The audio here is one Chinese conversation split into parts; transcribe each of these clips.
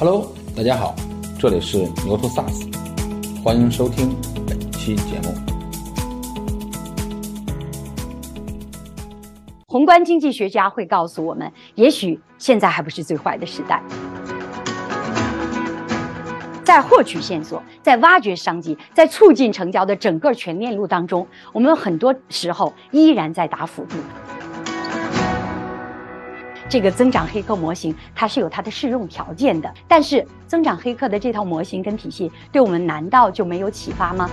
Hello，大家好，这里是牛头 SaaS，欢迎收听本期节目。宏观经济学家会告诉我们，也许现在还不是最坏的时代。在获取线索、在挖掘商机、在促进成交的整个全链路当中，我们很多时候依然在打辅助。这个增长黑客模型它是有它的适用条件的，但是增长黑客的这套模型跟体系对我们难道就没有启发吗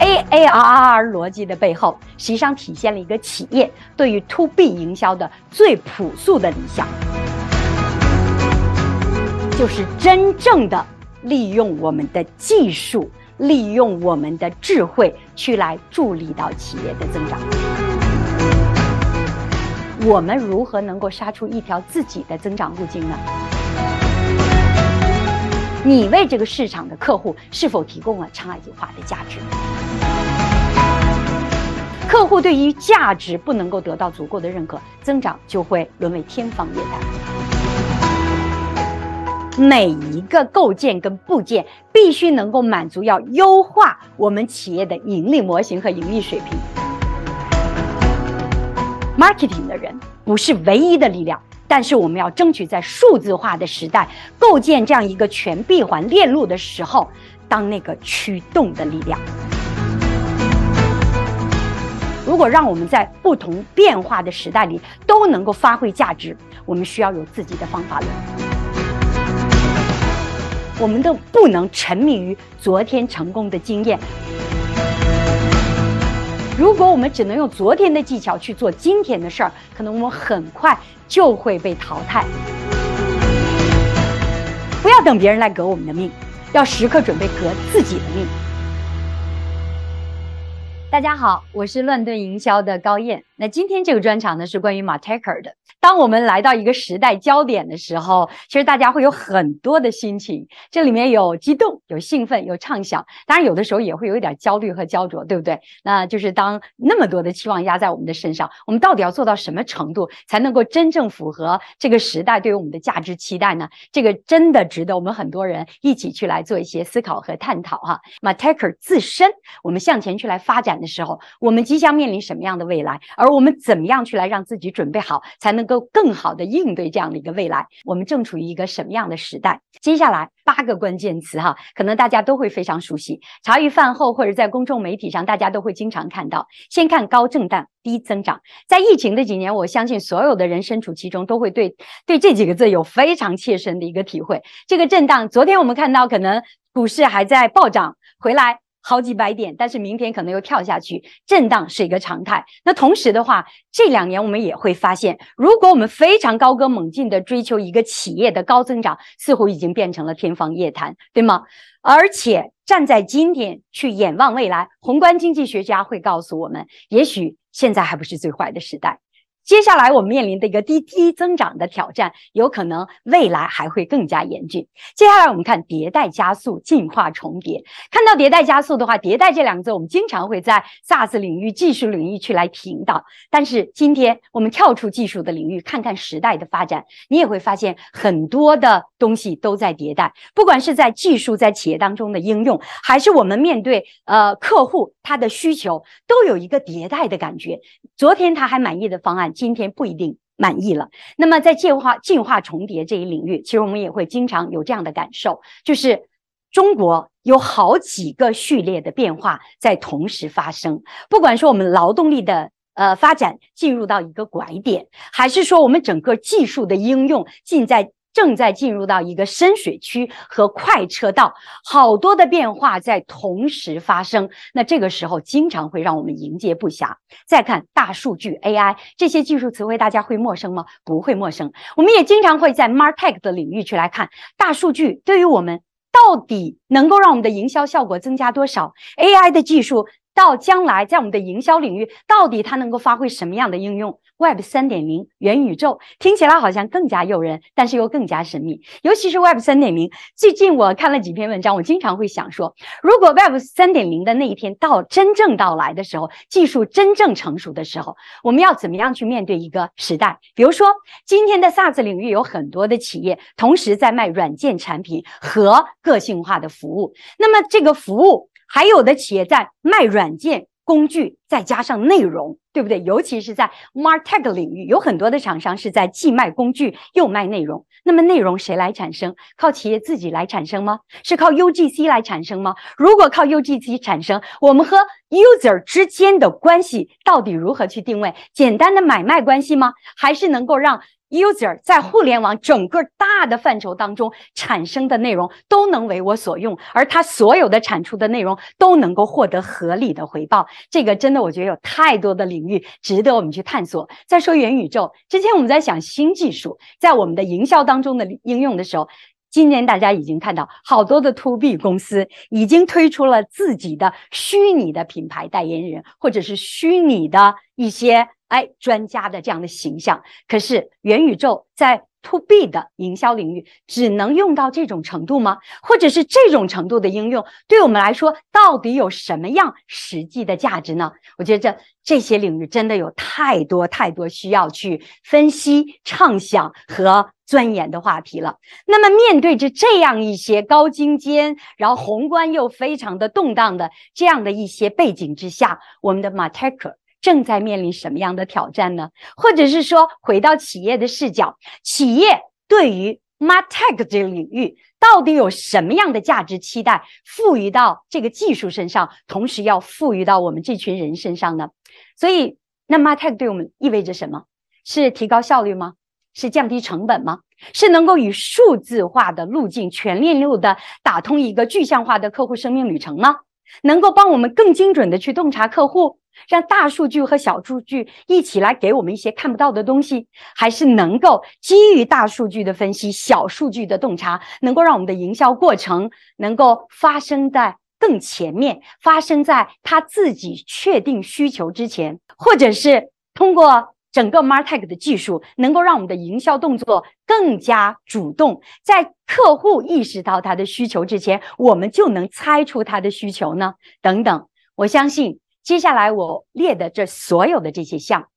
？A A R R R 逻辑的背后，实际上体现了一个企业对于 To B 营销的最朴素的理想，就是真正的利用我们的技术，利用我们的智慧去来助力到企业的增长。我们如何能够杀出一条自己的增长路径呢？你为这个市场的客户是否提供了差异化的价值？客户对于价值不能够得到足够的认可，增长就会沦为天方夜谭。每一个构建跟部件必须能够满足要优化我们企业的盈利模型和盈利水平。Marketing 的人不是唯一的力量，但是我们要争取在数字化的时代构建这样一个全闭环链路的时候，当那个驱动的力量。如果让我们在不同变化的时代里都能够发挥价值，我们需要有自己的方法论。我们都不能沉迷于昨天成功的经验。如果我们只能用昨天的技巧去做今天的事儿，可能我们很快就会被淘汰。不要等别人来革我们的命，要时刻准备革自己的命。大家好，我是乱炖营销的高燕。那今天这个专场呢是关于马泰克的。当我们来到一个时代焦点的时候，其实大家会有很多的心情，这里面有激动、有兴奋、有畅想，当然有的时候也会有一点焦虑和焦灼，对不对？那就是当那么多的期望压在我们的身上，我们到底要做到什么程度才能够真正符合这个时代对于我们的价值期待呢？这个真的值得我们很多人一起去来做一些思考和探讨哈。马泰克自身，我们向前去来发展的时候，我们即将面临什么样的未来？而我们怎么样去来让自己准备好，才能够更好的应对这样的一个未来？我们正处于一个什么样的时代？接下来八个关键词哈，可能大家都会非常熟悉。茶余饭后或者在公众媒体上，大家都会经常看到。先看高震荡低增长，在疫情的几年，我相信所有的人身处其中，都会对对这几个字有非常切身的一个体会。这个震荡，昨天我们看到可能股市还在暴涨，回来。好几百点，但是明天可能又跳下去，震荡是一个常态。那同时的话，这两年我们也会发现，如果我们非常高歌猛进的追求一个企业的高增长，似乎已经变成了天方夜谭，对吗？而且站在今天去眼望未来，宏观经济学家会告诉我们，也许现在还不是最坏的时代。接下来我们面临的一个低低增长的挑战，有可能未来还会更加严峻。接下来我们看迭代加速、进化重叠。看到迭代加速的话，迭代这两个字，我们经常会在 SaaS 领域、技术领域去来听到。但是今天我们跳出技术的领域，看看时代的发展，你也会发现很多的东西都在迭代。不管是在技术在企业当中的应用，还是我们面对呃客户他的需求，都有一个迭代的感觉。昨天他还满意的方案。今天不一定满意了。那么在进化、进化重叠这一领域，其实我们也会经常有这样的感受，就是中国有好几个序列的变化在同时发生。不管说我们劳动力的呃发展进入到一个拐点，还是说我们整个技术的应用尽在。正在进入到一个深水区和快车道，好多的变化在同时发生。那这个时候经常会让我们迎接不暇。再看大数据、AI 这些技术词汇，大家会陌生吗？不会陌生。我们也经常会在 Martech 的领域去来看大数据对于我们到底能够让我们的营销效果增加多少？AI 的技术到将来在我们的营销领域，到底它能够发挥什么样的应用？Web 三点零、元宇宙听起来好像更加诱人，但是又更加神秘。尤其是 Web 三点零，最近我看了几篇文章，我经常会想说，如果 Web 三点零的那一天到真正到来的时候，技术真正成熟的时候，我们要怎么样去面对一个时代？比如说，今天的 SaaS 领域有很多的企业同时在卖软件产品和个性化的服务，那么这个服务。还有的企业在卖软件工具，再加上内容，对不对？尤其是在 MarTech 领域，有很多的厂商是在既卖工具又卖内容。那么内容谁来产生？靠企业自己来产生吗？是靠 UGC 来产生吗？如果靠 UGC 产生，我们和 User 之间的关系到底如何去定位？简单的买卖关系吗？还是能够让？User 在互联网整个大的范畴当中产生的内容都能为我所用，而他所有的产出的内容都能够获得合理的回报。这个真的，我觉得有太多的领域值得我们去探索。再说元宇宙，之前我们在想新技术在我们的营销当中的应用的时候，今年大家已经看到好多的 To B 公司已经推出了自己的虚拟的品牌代言人，或者是虚拟的一些。哎，专家的这样的形象，可是元宇宙在 to B 的营销领域只能用到这种程度吗？或者是这种程度的应用，对我们来说到底有什么样实际的价值呢？我觉得这这些领域真的有太多太多需要去分析、畅想和钻研的话题了。那么，面对着这样一些高精尖，然后宏观又非常的动荡的这样的一些背景之下，我们的 martec。正在面临什么样的挑战呢？或者是说，回到企业的视角，企业对于 MarTech 这个领域到底有什么样的价值期待，赋予到这个技术身上，同时要赋予到我们这群人身上呢？所以，那 MarTech 对我们意味着什么？是提高效率吗？是降低成本吗？是能够以数字化的路径，全链路的打通一个具象化的客户生命旅程吗？能够帮我们更精准的去洞察客户？让大数据和小数据一起来给我们一些看不到的东西，还是能够基于大数据的分析、小数据的洞察，能够让我们的营销过程能够发生在更前面，发生在他自己确定需求之前，或者是通过整个 Martech 的技术，能够让我们的营销动作更加主动，在客户意识到他的需求之前，我们就能猜出他的需求呢？等等，我相信。接下来我列的这所有的这些项，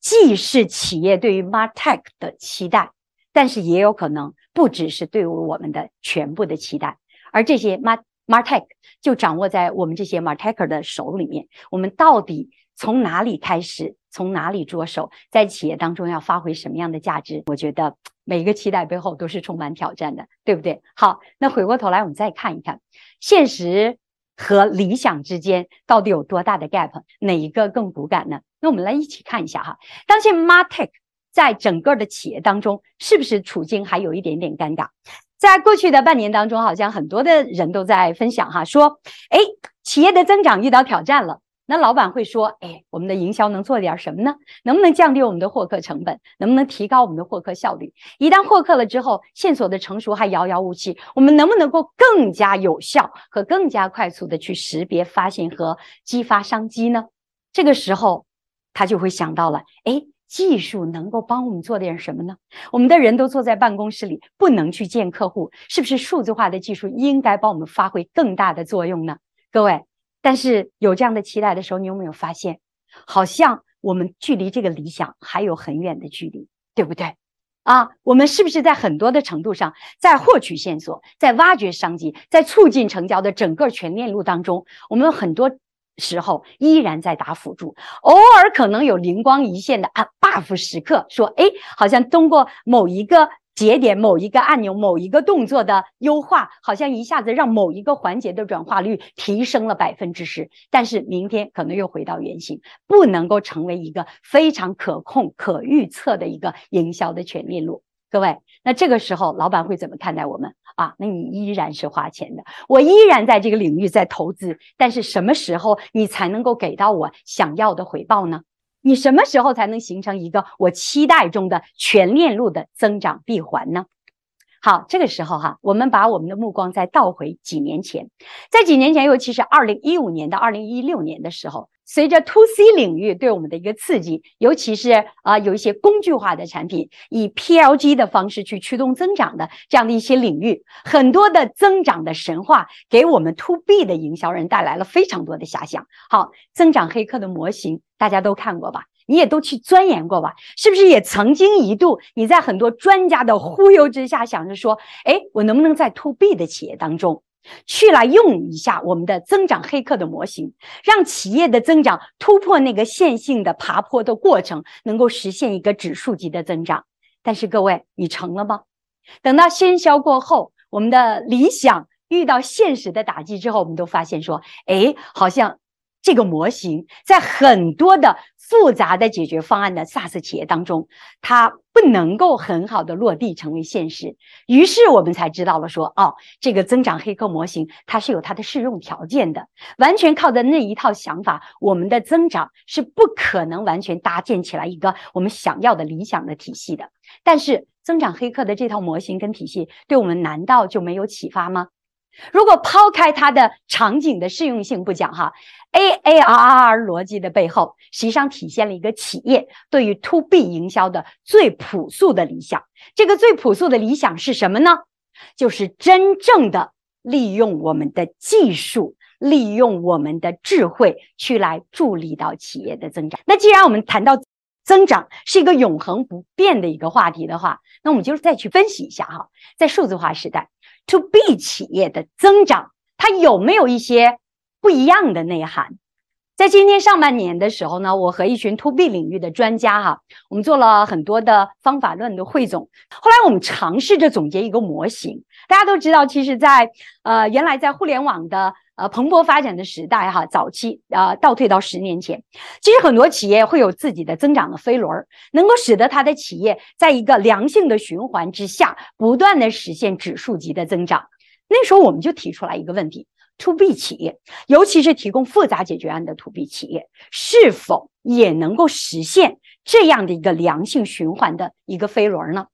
既是企业对于 Martech 的期待，但是也有可能不只是对于我们的全部的期待。而这些 Mart Martech 就掌握在我们这些 Martecher 的手里面。我们到底从哪里开始，从哪里着手，在企业当中要发挥什么样的价值？我觉得每一个期待背后都是充满挑战的，对不对？好，那回过头来我们再看一看现实。和理想之间到底有多大的 gap？哪一个更骨感呢？那我们来一起看一下哈。当前 Martech 在整个的企业当中，是不是处境还有一点点尴尬？在过去的半年当中，好像很多的人都在分享哈，说，哎，企业的增长遇到挑战了。那老板会说：“哎，我们的营销能做点什么呢？能不能降低我们的获客成本？能不能提高我们的获客效率？一旦获客了之后，线索的成熟还遥遥无期，我们能不能够更加有效和更加快速的去识别、发现和激发商机呢？这个时候，他就会想到了：哎，技术能够帮我们做点什么呢？我们的人都坐在办公室里，不能去见客户，是不是数字化的技术应该帮我们发挥更大的作用呢？各位。”但是有这样的期待的时候，你有没有发现，好像我们距离这个理想还有很远的距离，对不对？啊，我们是不是在很多的程度上，在获取线索，在挖掘商机，在促进成交的整个全链路当中，我们很多时候依然在打辅助，偶尔可能有灵光一现的啊 buff 时刻，说哎，好像通过某一个。节点某一个按钮、某一个动作的优化，好像一下子让某一个环节的转化率提升了百分之十，但是明天可能又回到原形，不能够成为一个非常可控、可预测的一个营销的全链路。各位，那这个时候老板会怎么看待我们啊？那你依然是花钱的，我依然在这个领域在投资，但是什么时候你才能够给到我想要的回报呢？你什么时候才能形成一个我期待中的全链路的增长闭环呢？好，这个时候哈，我们把我们的目光再倒回几年前，在几年前，尤其是二零一五年到二零一六年的时候。随着 to C 领域对我们的一个刺激，尤其是啊有一些工具化的产品，以 PLG 的方式去驱动增长的这样的一些领域，很多的增长的神话给我们 to B 的营销人带来了非常多的遐想。好，增长黑客的模型大家都看过吧？你也都去钻研过吧？是不是也曾经一度你在很多专家的忽悠之下想着说，哎，我能不能在 to B 的企业当中？去来用一下我们的增长黑客的模型，让企业的增长突破那个线性的爬坡的过程，能够实现一个指数级的增长。但是各位，你成了吗？等到喧嚣过后，我们的理想遇到现实的打击之后，我们都发现说，哎，好像。这个模型在很多的复杂的解决方案的 SaaS 企业当中，它不能够很好的落地成为现实。于是我们才知道了说，哦，这个增长黑客模型它是有它的适用条件的。完全靠的那一套想法，我们的增长是不可能完全搭建起来一个我们想要的理想的体系的。但是增长黑客的这套模型跟体系，对我们难道就没有启发吗？如果抛开它的场景的适用性不讲哈，AARRR 逻辑的背后，实际上体现了一个企业对于 To B 营销的最朴素的理想。这个最朴素的理想是什么呢？就是真正的利用我们的技术，利用我们的智慧去来助力到企业的增长。那既然我们谈到增长是一个永恒不变的一个话题的话，那我们就再去分析一下哈，在数字化时代。To B 企业的增长，它有没有一些不一样的内涵？在今天上半年的时候呢，我和一群 To B 领域的专家哈，我们做了很多的方法论的汇总。后来我们尝试着总结一个模型。大家都知道，其实，在呃原来在互联网的呃蓬勃发展的时代哈，早期呃倒退到十年前，其实很多企业会有自己的增长的飞轮，能够使得它的企业在一个良性的循环之下，不断的实现指数级的增长。那时候我们就提出来一个问题：To B 企业，尤其是提供复杂解决案的 To B 企业，是否也能够实现这样的一个良性循环的一个飞轮呢？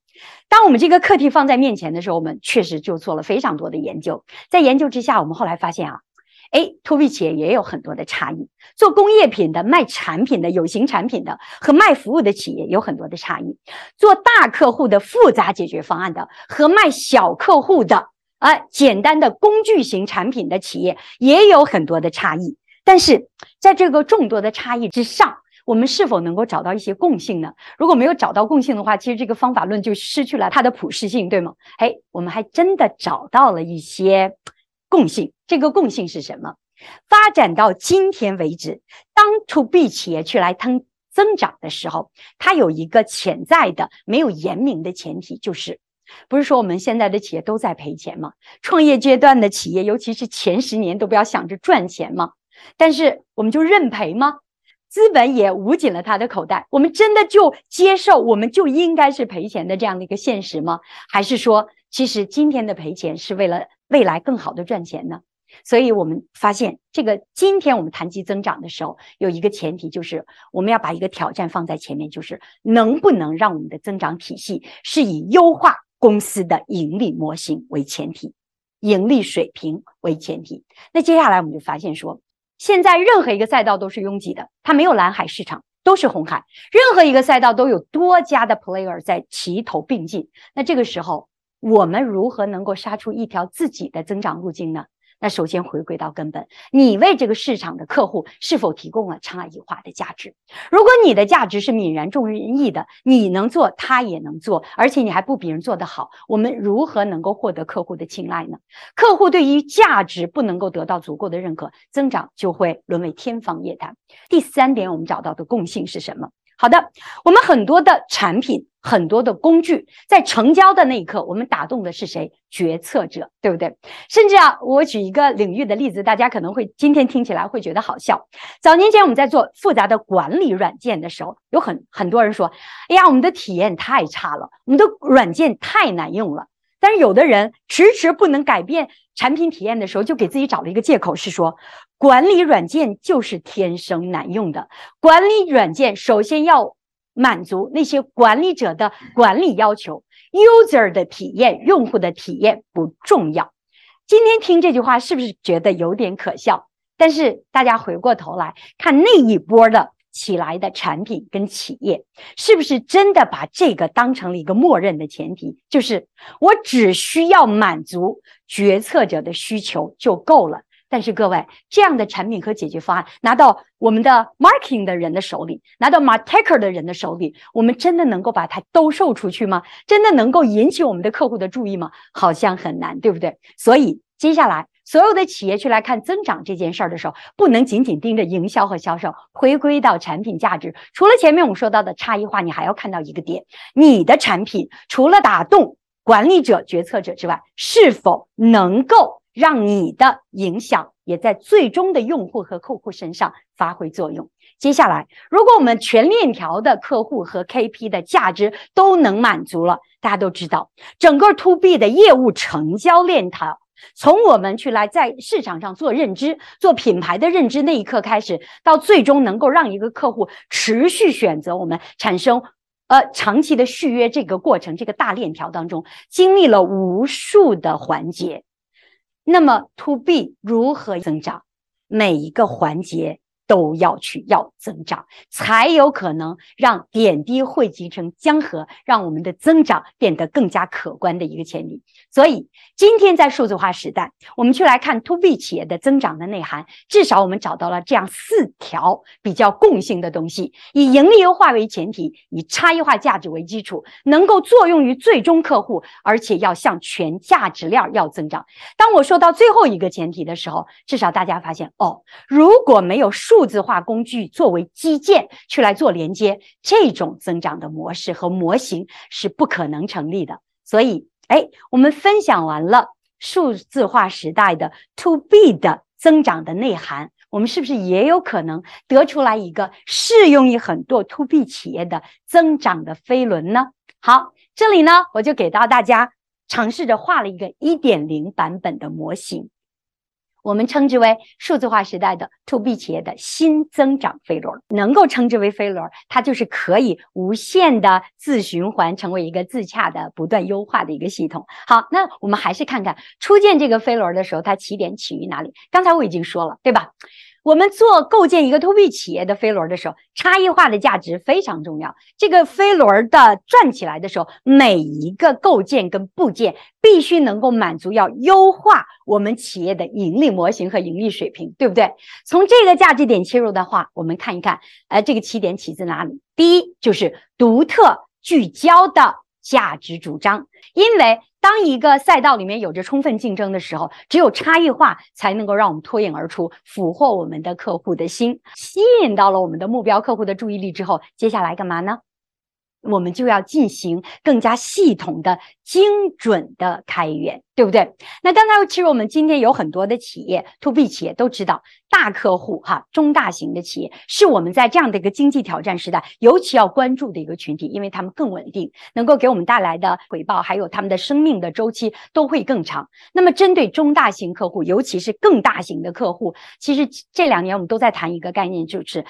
当我们这个课题放在面前的时候，我们确实就做了非常多的研究。在研究之下，我们后来发现啊，哎，to B 企业也有很多的差异。做工业品的、卖产品的、有形产品的和卖服务的企业有很多的差异。做大客户的复杂解决方案的和卖小客户的啊简单的工具型产品的企业也有很多的差异。但是在这个众多的差异之上，我们是否能够找到一些共性呢？如果没有找到共性的话，其实这个方法论就失去了它的普适性，对吗？嘿，我们还真的找到了一些共性。这个共性是什么？发展到今天为止，当 to B 企业去来增增长的时候，它有一个潜在的、没有言明的前提，就是不是说我们现在的企业都在赔钱吗？创业阶段的企业，尤其是前十年，都不要想着赚钱吗？但是我们就认赔吗？资本也捂紧了他的口袋，我们真的就接受我们就应该是赔钱的这样的一个现实吗？还是说，其实今天的赔钱是为了未来更好的赚钱呢？所以我们发现，这个今天我们谈及增长的时候，有一个前提就是我们要把一个挑战放在前面，就是能不能让我们的增长体系是以优化公司的盈利模型为前提，盈利水平为前提。那接下来我们就发现说。现在任何一个赛道都是拥挤的，它没有蓝海市场，都是红海。任何一个赛道都有多家的 player 在齐头并进。那这个时候，我们如何能够杀出一条自己的增长路径呢？那首先回归到根本，你为这个市场的客户是否提供了差异化的价值？如果你的价值是泯然众人议的，你能做，他也能做，而且你还不比人做得好，我们如何能够获得客户的青睐呢？客户对于价值不能够得到足够的认可，增长就会沦为天方夜谭。第三点，我们找到的共性是什么？好的，我们很多的产品。很多的工具在成交的那一刻，我们打动的是谁？决策者，对不对？甚至啊，我举一个领域的例子，大家可能会今天听起来会觉得好笑。早年间我们在做复杂的管理软件的时候，有很很多人说：“哎呀，我们的体验太差了，我们的软件太难用了。”但是有的人迟迟不能改变产品体验的时候，就给自己找了一个借口，是说管理软件就是天生难用的。管理软件首先要。满足那些管理者的管理要求，user 的体验，用户的体验不重要。今天听这句话是不是觉得有点可笑？但是大家回过头来看那一波的起来的产品跟企业，是不是真的把这个当成了一个默认的前提？就是我只需要满足决策者的需求就够了。但是各位，这样的产品和解决方案拿到我们的 marketing 的人的手里，拿到 marketer 的人的手里，我们真的能够把它兜售出去吗？真的能够引起我们的客户的注意吗？好像很难，对不对？所以接下来所有的企业去来看增长这件事儿的时候，不能仅仅盯着营销和销售，回归到产品价值。除了前面我们说到的差异化，你还要看到一个点：你的产品除了打动管理者、决策者之外，是否能够？让你的影响也在最终的用户和客户身上发挥作用。接下来，如果我们全链条的客户和 KP 的价值都能满足了，大家都知道，整个 To B 的业务成交链条，从我们去来在市场上做认知、做品牌的认知那一刻开始，到最终能够让一个客户持续选择我们，产生呃长期的续约这个过程，这个大链条当中经历了无数的环节。那么，to B 如何增长？每一个环节。都要去要增长，才有可能让点滴汇集成江河，让我们的增长变得更加可观的一个前提。所以，今天在数字化时代，我们去来看 to B 企业的增长的内涵，至少我们找到了这样四条比较共性的东西：以盈利优化为前提，以差异化价值为基础，能够作用于最终客户，而且要向全价值链要增长。当我说到最后一个前提的时候，至少大家发现哦，如果没有数。数字化工具作为基建去来做连接，这种增长的模式和模型是不可能成立的。所以，哎，我们分享完了数字化时代的 To B 的增长的内涵，我们是不是也有可能得出来一个适用于很多 To B 企业的增长的飞轮呢？好，这里呢，我就给到大家尝试着画了一个一点零版本的模型。我们称之为数字化时代的 To B 企业的新增长飞轮，能够称之为飞轮，它就是可以无限的自循环，成为一个自洽的、不断优化的一个系统。好，那我们还是看看初见这个飞轮的时候，它起点起于哪里？刚才我已经说了，对吧？我们做构建一个 To B 企业的飞轮的时候，差异化的价值非常重要。这个飞轮的转起来的时候，每一个构建跟部件必须能够满足要优化我们企业的盈利模型和盈利水平，对不对？从这个价值点切入的话，我们看一看，呃，这个起点起自哪里？第一就是独特聚焦的价值主张，因为。当一个赛道里面有着充分竞争的时候，只有差异化才能够让我们脱颖而出，俘获我们的客户的心，吸引到了我们的目标客户的注意力之后，接下来干嘛呢？我们就要进行更加系统的、精准的开源，对不对？那刚才其实我们今天有很多的企业，to B 企业都知道，大客户哈，中大型的企业是我们在这样的一个经济挑战时代尤其要关注的一个群体，因为他们更稳定，能够给我们带来的回报，还有他们的生命的周期都会更长。那么针对中大型客户，尤其是更大型的客户，其实这两年我们都在谈一个概念，就是。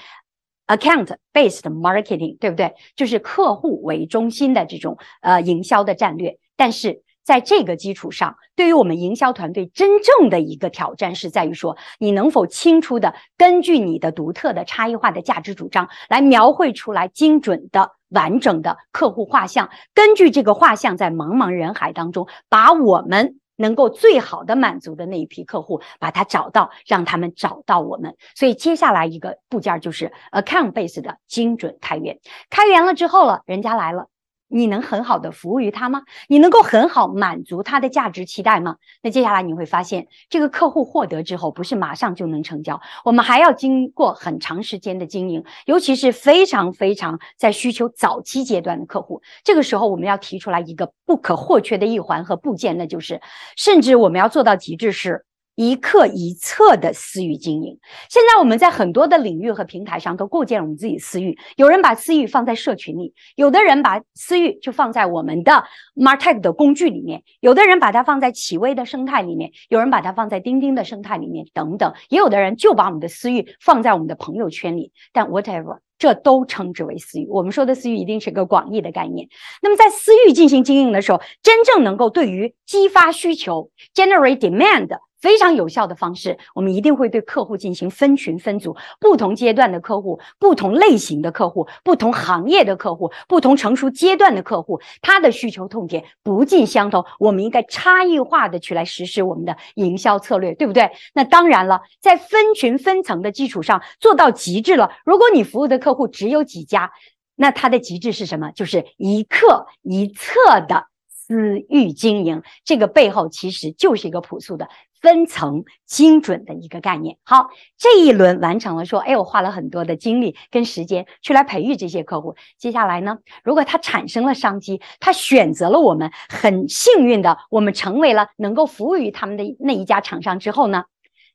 Account based marketing，对不对？就是客户为中心的这种呃营销的战略。但是在这个基础上，对于我们营销团队真正的一个挑战是在于说，你能否清楚的根据你的独特的差异化的价值主张来描绘出来精准的完整的客户画像，根据这个画像在茫茫人海当中把我们。能够最好的满足的那一批客户，把它找到，让他们找到我们。所以接下来一个部件就是 account base 的精准开源。开源了之后了，人家来了。你能很好的服务于他吗？你能够很好满足他的价值期待吗？那接下来你会发现，这个客户获得之后，不是马上就能成交，我们还要经过很长时间的经营，尤其是非常非常在需求早期阶段的客户，这个时候我们要提出来一个不可或缺的一环和部件，那就是，甚至我们要做到极致是，一课一策的私域经营。现在我们在很多的领域和平台上都构建了我们自己私域。有人把私域放在社群里，有的人把私域就放在我们的 Martech 的工具里面，有的人把它放在企微的生态里面，有人把它放在钉钉的生态里面，等等。也有的人就把我们的私域放在我们的朋友圈里。但 whatever，这都称之为私域。我们说的私域一定是个广义的概念。那么在私域进行经营的时候，真正能够对于激发需求 （generate demand）。非常有效的方式，我们一定会对客户进行分群分组，不同阶段的客户、不同类型的客户、不同行业的客户、不同成熟阶段的客户，他的需求痛点不尽相同，我们应该差异化的去来实施我们的营销策略，对不对？那当然了，在分群分层的基础上做到极致了。如果你服务的客户只有几家，那它的极致是什么？就是一客一策的私域经营，这个背后其实就是一个朴素的。分层精准的一个概念。好，这一轮完成了，说，哎，我花了很多的精力跟时间去来培育这些客户。接下来呢，如果他产生了商机，他选择了我们，很幸运的，我们成为了能够服务于他们的那一家厂商之后呢？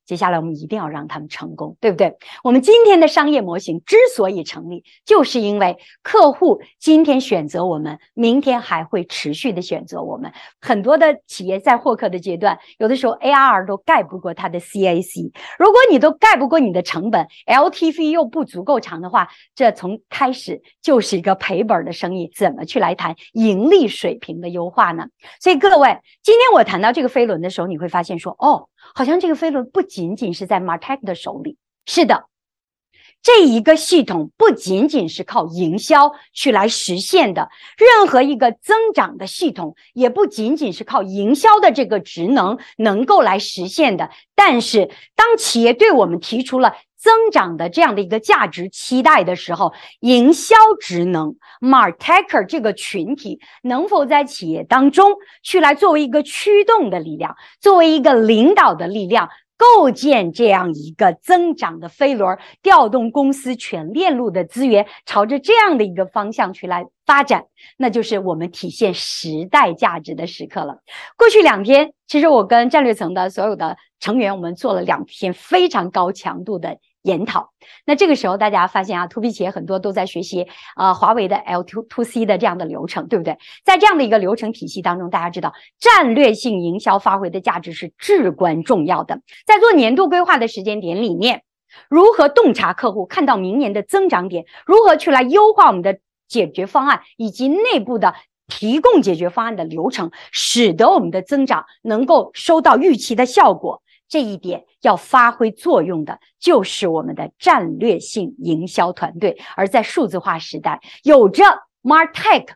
接下来我们一定要让他们成功，对不对？我们今天的商业模型之所以成立，就是因为客户今天选择我们，明天还会持续的选择我们。很多的企业在获客的阶段，有的时候 ARR 都盖不过它的 CAC。如果你都盖不过你的成本，LTV 又不足够长的话，这从开始就是一个赔本的生意，怎么去来谈盈利水平的优化呢？所以各位，今天我谈到这个飞轮的时候，你会发现说，哦。好像这个飞轮不仅仅是在 Martech 的手里，是的，这一个系统不仅仅是靠营销去来实现的，任何一个增长的系统也不仅仅是靠营销的这个职能能够来实现的。但是，当企业对我们提出了增长的这样的一个价值期待的时候，营销职能 Martecher 这个群体能否在企业当中去来作为一个驱动的力量，作为一个领导的力量，构建这样一个增长的飞轮，调动公司全链路的资源，朝着这样的一个方向去来发展，那就是我们体现时代价值的时刻了。过去两天，其实我跟战略层的所有的成员，我们做了两天非常高强度的。研讨，那这个时候大家发现啊，to B 企业很多都在学习啊，华为的 L to to C 的这样的流程，对不对？在这样的一个流程体系当中，大家知道战略性营销发挥的价值是至关重要的。在做年度规划的时间点里面，如何洞察客户，看到明年的增长点，如何去来优化我们的解决方案以及内部的提供解决方案的流程，使得我们的增长能够收到预期的效果。这一点要发挥作用的，就是我们的战略性营销团队。而在数字化时代，有着 Martech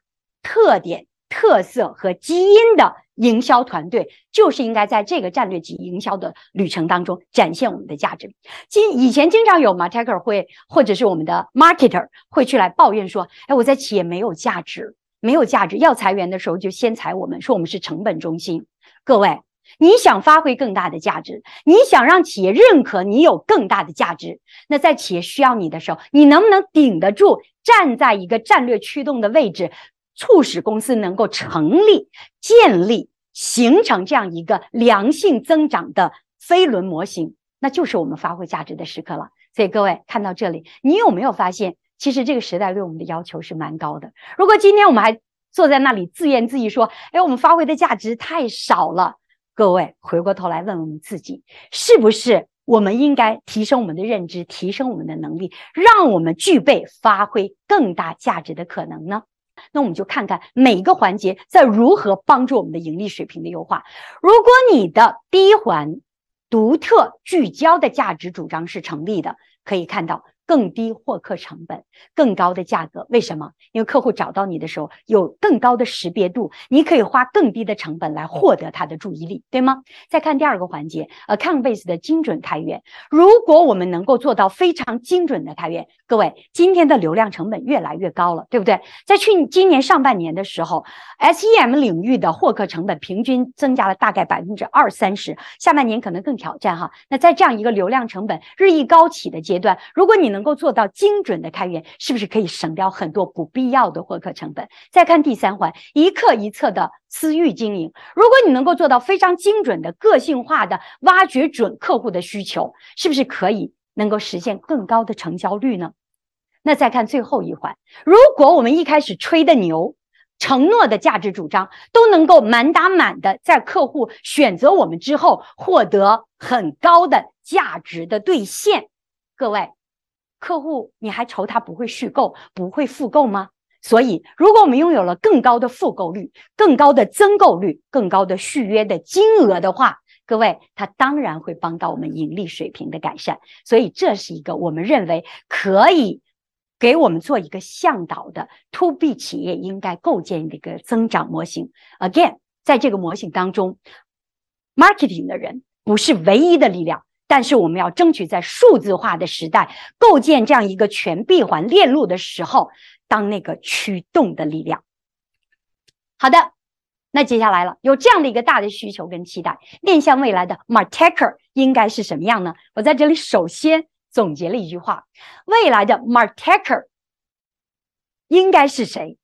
特点、特色和基因的营销团队，就是应该在这个战略级营销的旅程当中展现我们的价值。今以前经常有 Martecher 会，或者是我们的 Marketer 会去来抱怨说：“哎，我在企业没有价值，没有价值。要裁员的时候就先裁我们，说我们是成本中心。”各位。你想发挥更大的价值，你想让企业认可你有更大的价值，那在企业需要你的时候，你能不能顶得住？站在一个战略驱动的位置，促使公司能够成立、建立、形成这样一个良性增长的飞轮模型，那就是我们发挥价值的时刻了。所以各位看到这里，你有没有发现，其实这个时代对我们的要求是蛮高的？如果今天我们还坐在那里自言自语说：“哎，我们发挥的价值太少了。”各位回过头来问问自己，是不是我们应该提升我们的认知，提升我们的能力，让我们具备发挥更大价值的可能呢？那我们就看看每个环节在如何帮助我们的盈利水平的优化。如果你的第一环独特聚焦的价值主张是成立的，可以看到。更低获客成本，更高的价格，为什么？因为客户找到你的时候有更高的识别度，你可以花更低的成本来获得他的注意力，对吗？再看第二个环节，account base 的精准开源。如果我们能够做到非常精准的开源，各位，今天的流量成本越来越高了，对不对？在去今年上半年的时候，SEM 领域的获客成本平均增加了大概百分之二三十，下半年可能更挑战哈。那在这样一个流量成本日益高企的阶段，如果你能够做到精准的开源，是不是可以省掉很多不必要的获客成本？再看第三环，一客一策的私域经营，如果你能够做到非常精准的个性化的挖掘准客户的需求，是不是可以能够实现更高的成交率呢？那再看最后一环，如果我们一开始吹的牛，承诺的价值主张都能够满打满的在客户选择我们之后获得很高的价值的兑现，各位，客户你还愁他不会续购、不会复购吗？所以，如果我们拥有了更高的复购率、更高的增购率、更高的续约的金额的话，各位，它当然会帮到我们盈利水平的改善。所以，这是一个我们认为可以。给我们做一个向导的 To B 企业应该构建的一个增长模型。Again，在这个模型当中，marketing 的人不是唯一的力量，但是我们要争取在数字化的时代构建这样一个全闭环链路的时候，当那个驱动的力量。好的，那接下来了，有这样的一个大的需求跟期待，面向未来的 marketer 应该是什么样呢？我在这里首先。总结了一句话：未来的 marketer 应该是谁？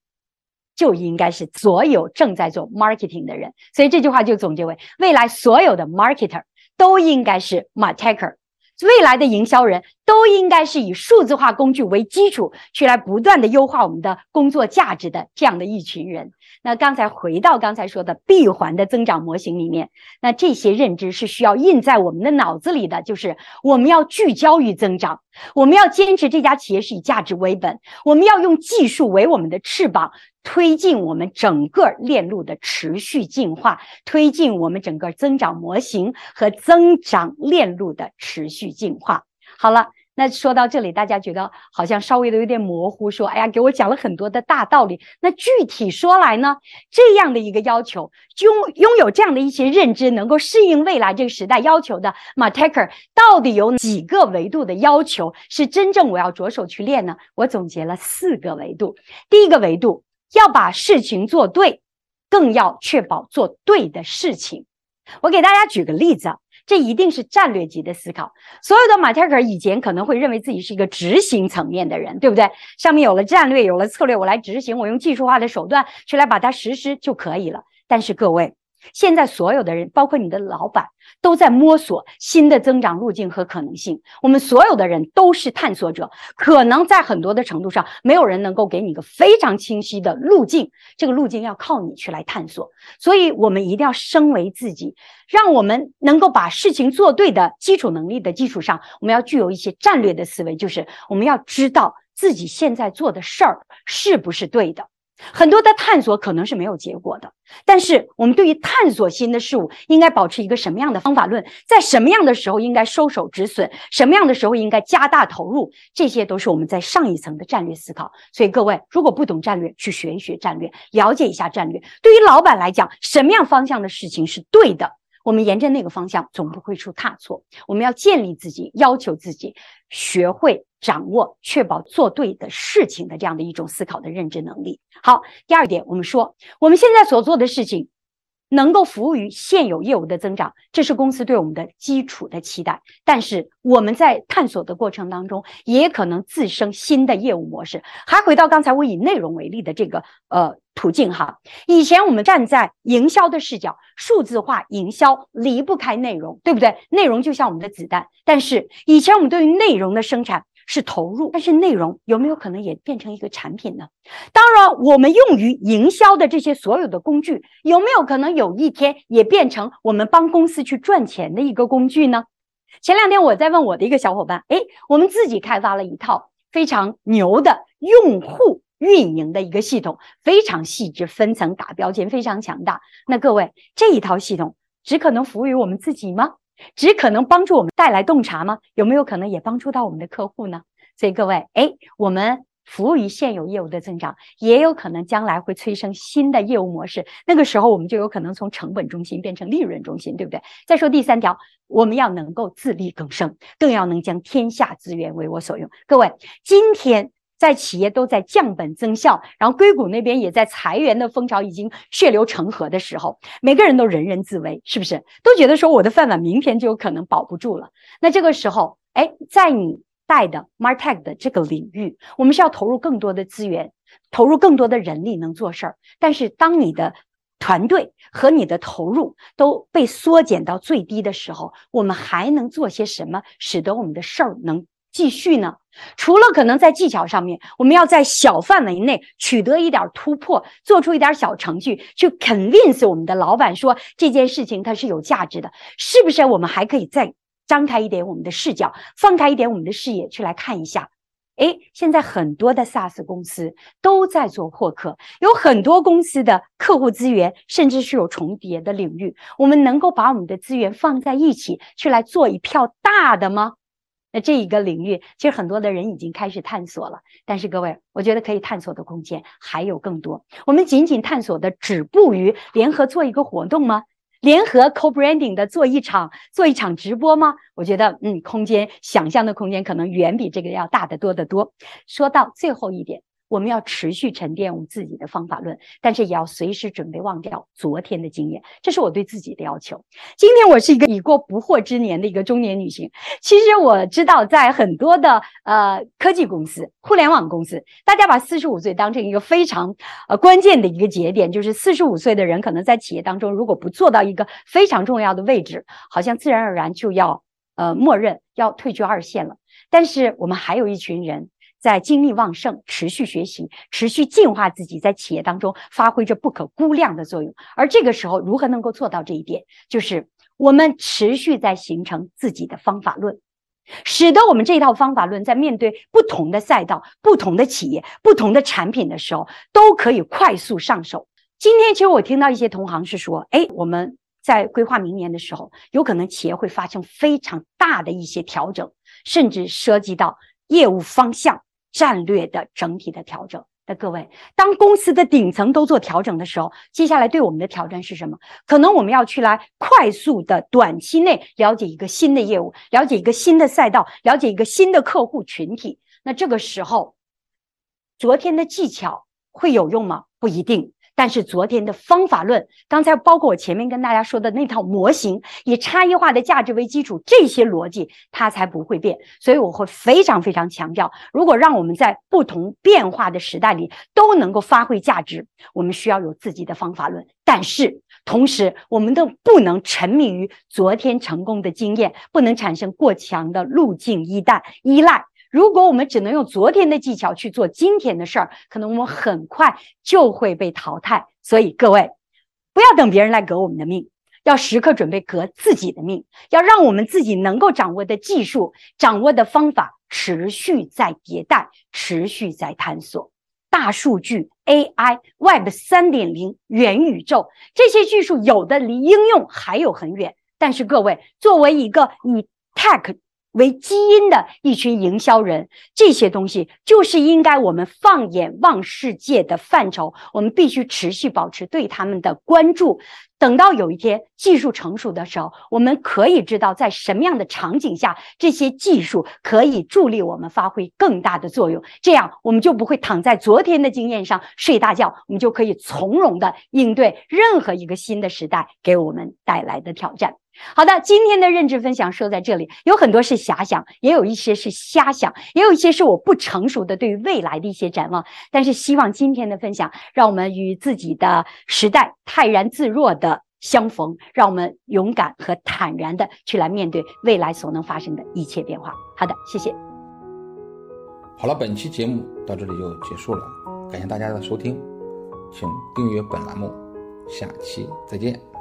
就应该是所有正在做 marketing 的人。所以这句话就总结为：未来所有的 marketer 都应该是 marketer。未来的营销人都应该是以数字化工具为基础，去来不断的优化我们的工作价值的这样的一群人。那刚才回到刚才说的闭环的增长模型里面，那这些认知是需要印在我们的脑子里的，就是我们要聚焦于增长，我们要坚持这家企业是以价值为本，我们要用技术为我们的翅膀。推进我们整个链路的持续进化，推进我们整个增长模型和增长链路的持续进化。好了，那说到这里，大家觉得好像稍微的有点模糊，说：“哎呀，给我讲了很多的大道理。”那具体说来呢，这样的一个要求，拥拥有这样的一些认知，能够适应未来这个时代要求的 Marteker，到底有几个维度的要求是真正我要着手去练呢？我总结了四个维度。第一个维度。要把事情做对，更要确保做对的事情。我给大家举个例子，这一定是战略级的思考。所有的马泰克以前可能会认为自己是一个执行层面的人，对不对？上面有了战略，有了策略，我来执行，我用技术化的手段去来把它实施就可以了。但是各位。现在所有的人，包括你的老板，都在摸索新的增长路径和可能性。我们所有的人都是探索者，可能在很多的程度上，没有人能够给你一个非常清晰的路径。这个路径要靠你去来探索。所以，我们一定要升为自己，让我们能够把事情做对的基础能力的基础上，我们要具有一些战略的思维，就是我们要知道自己现在做的事儿是不是对的。很多的探索可能是没有结果的，但是我们对于探索新的事物，应该保持一个什么样的方法论？在什么样的时候应该收手止损？什么样的时候应该加大投入？这些都是我们在上一层的战略思考。所以各位，如果不懂战略，去学一学战略，了解一下战略。对于老板来讲，什么样方向的事情是对的？我们沿着那个方向，总不会出差错。我们要建立自己，要求自己，学会掌握、确保做对的事情的这样的一种思考的认知能力。好，第二点，我们说我们现在所做的事情。能够服务于现有业务的增长，这是公司对我们的基础的期待。但是我们在探索的过程当中，也可能自生新的业务模式。还回到刚才我以内容为例的这个呃途径哈，以前我们站在营销的视角，数字化营销离不开内容，对不对？内容就像我们的子弹。但是以前我们对于内容的生产。是投入，但是内容有没有可能也变成一个产品呢？当然，我们用于营销的这些所有的工具，有没有可能有一天也变成我们帮公司去赚钱的一个工具呢？前两天我在问我的一个小伙伴，哎，我们自己开发了一套非常牛的用户运营的一个系统，非常细致，分层打标签，非常强大。那各位，这一套系统只可能服务于我们自己吗？只可能帮助我们带来洞察吗？有没有可能也帮助到我们的客户呢？所以各位，哎，我们服务于现有业务的增长，也有可能将来会催生新的业务模式。那个时候，我们就有可能从成本中心变成利润中心，对不对？再说第三条，我们要能够自力更生，更要能将天下资源为我所用。各位，今天。在企业都在降本增效，然后硅谷那边也在裁员的风潮已经血流成河的时候，每个人都人人自危，是不是？都觉得说我的饭碗明天就有可能保不住了。那这个时候，哎，在你带的 Martech 的这个领域，我们是要投入更多的资源，投入更多的人力能做事儿。但是当你的团队和你的投入都被缩减到最低的时候，我们还能做些什么，使得我们的事儿能继续呢？除了可能在技巧上面，我们要在小范围内取得一点突破，做出一点小程序，去 convince 我们的老板说这件事情它是有价值的，是不是？我们还可以再张开一点我们的视角，放开一点我们的视野，去来看一下。哎，现在很多的 SaaS 公司都在做获客，有很多公司的客户资源甚至是有重叠的领域，我们能够把我们的资源放在一起去来做一票大的吗？那这一个领域，其实很多的人已经开始探索了，但是各位，我觉得可以探索的空间还有更多。我们仅仅探索的止步于联合做一个活动吗？联合 co-branding 的做一场做一场直播吗？我觉得，嗯，空间想象的空间可能远比这个要大得多得多。说到最后一点。我们要持续沉淀我们自己的方法论，但是也要随时准备忘掉昨天的经验，这是我对自己的要求。今天我是一个已过不惑之年的一个中年女性。其实我知道，在很多的呃科技公司、互联网公司，大家把四十五岁当成一个非常呃关键的一个节点，就是四十五岁的人可能在企业当中，如果不做到一个非常重要的位置，好像自然而然就要呃默认要退居二线了。但是我们还有一群人。在精力旺盛、持续学习、持续进化自己，在企业当中发挥着不可估量的作用。而这个时候，如何能够做到这一点？就是我们持续在形成自己的方法论，使得我们这套方法论在面对不同的赛道、不同的企业、不同的产品的时候，都可以快速上手。今天，其实我听到一些同行是说：“哎，我们在规划明年的时候，有可能企业会发生非常大的一些调整，甚至涉及到业务方向。”战略的整体的调整，那各位，当公司的顶层都做调整的时候，接下来对我们的挑战是什么？可能我们要去来快速的短期内了解一个新的业务，了解一个新的赛道，了解一个新的客户群体。那这个时候，昨天的技巧会有用吗？不一定。但是昨天的方法论，刚才包括我前面跟大家说的那套模型，以差异化的价值为基础，这些逻辑它才不会变。所以我会非常非常强调，如果让我们在不同变化的时代里都能够发挥价值，我们需要有自己的方法论。但是同时，我们都不能沉迷于昨天成功的经验，不能产生过强的路径依赖依赖。如果我们只能用昨天的技巧去做今天的事儿，可能我们很快就会被淘汰。所以各位，不要等别人来革我们的命，要时刻准备革自己的命。要让我们自己能够掌握的技术、掌握的方法持续在迭代，持续在探索。大数据、AI、Web 三点零、元宇宙这些技术，有的离应用还有很远。但是各位，作为一个以 Tech 为基因的一群营销人，这些东西就是应该我们放眼望世界的范畴。我们必须持续保持对他们的关注。等到有一天技术成熟的时候，我们可以知道在什么样的场景下，这些技术可以助力我们发挥更大的作用。这样，我们就不会躺在昨天的经验上睡大觉，我们就可以从容的应对任何一个新的时代给我们带来的挑战。好的，今天的认知分享说在这里，有很多是遐想，也有一些是瞎想，也有一些是我不成熟的对未来的一些展望。但是希望今天的分享，让我们与自己的时代泰然自若的相逢，让我们勇敢和坦然的去来面对未来所能发生的一切变化。好的，谢谢。好了，本期节目到这里就结束了，感谢大家的收听，请订阅本栏目，下期再见。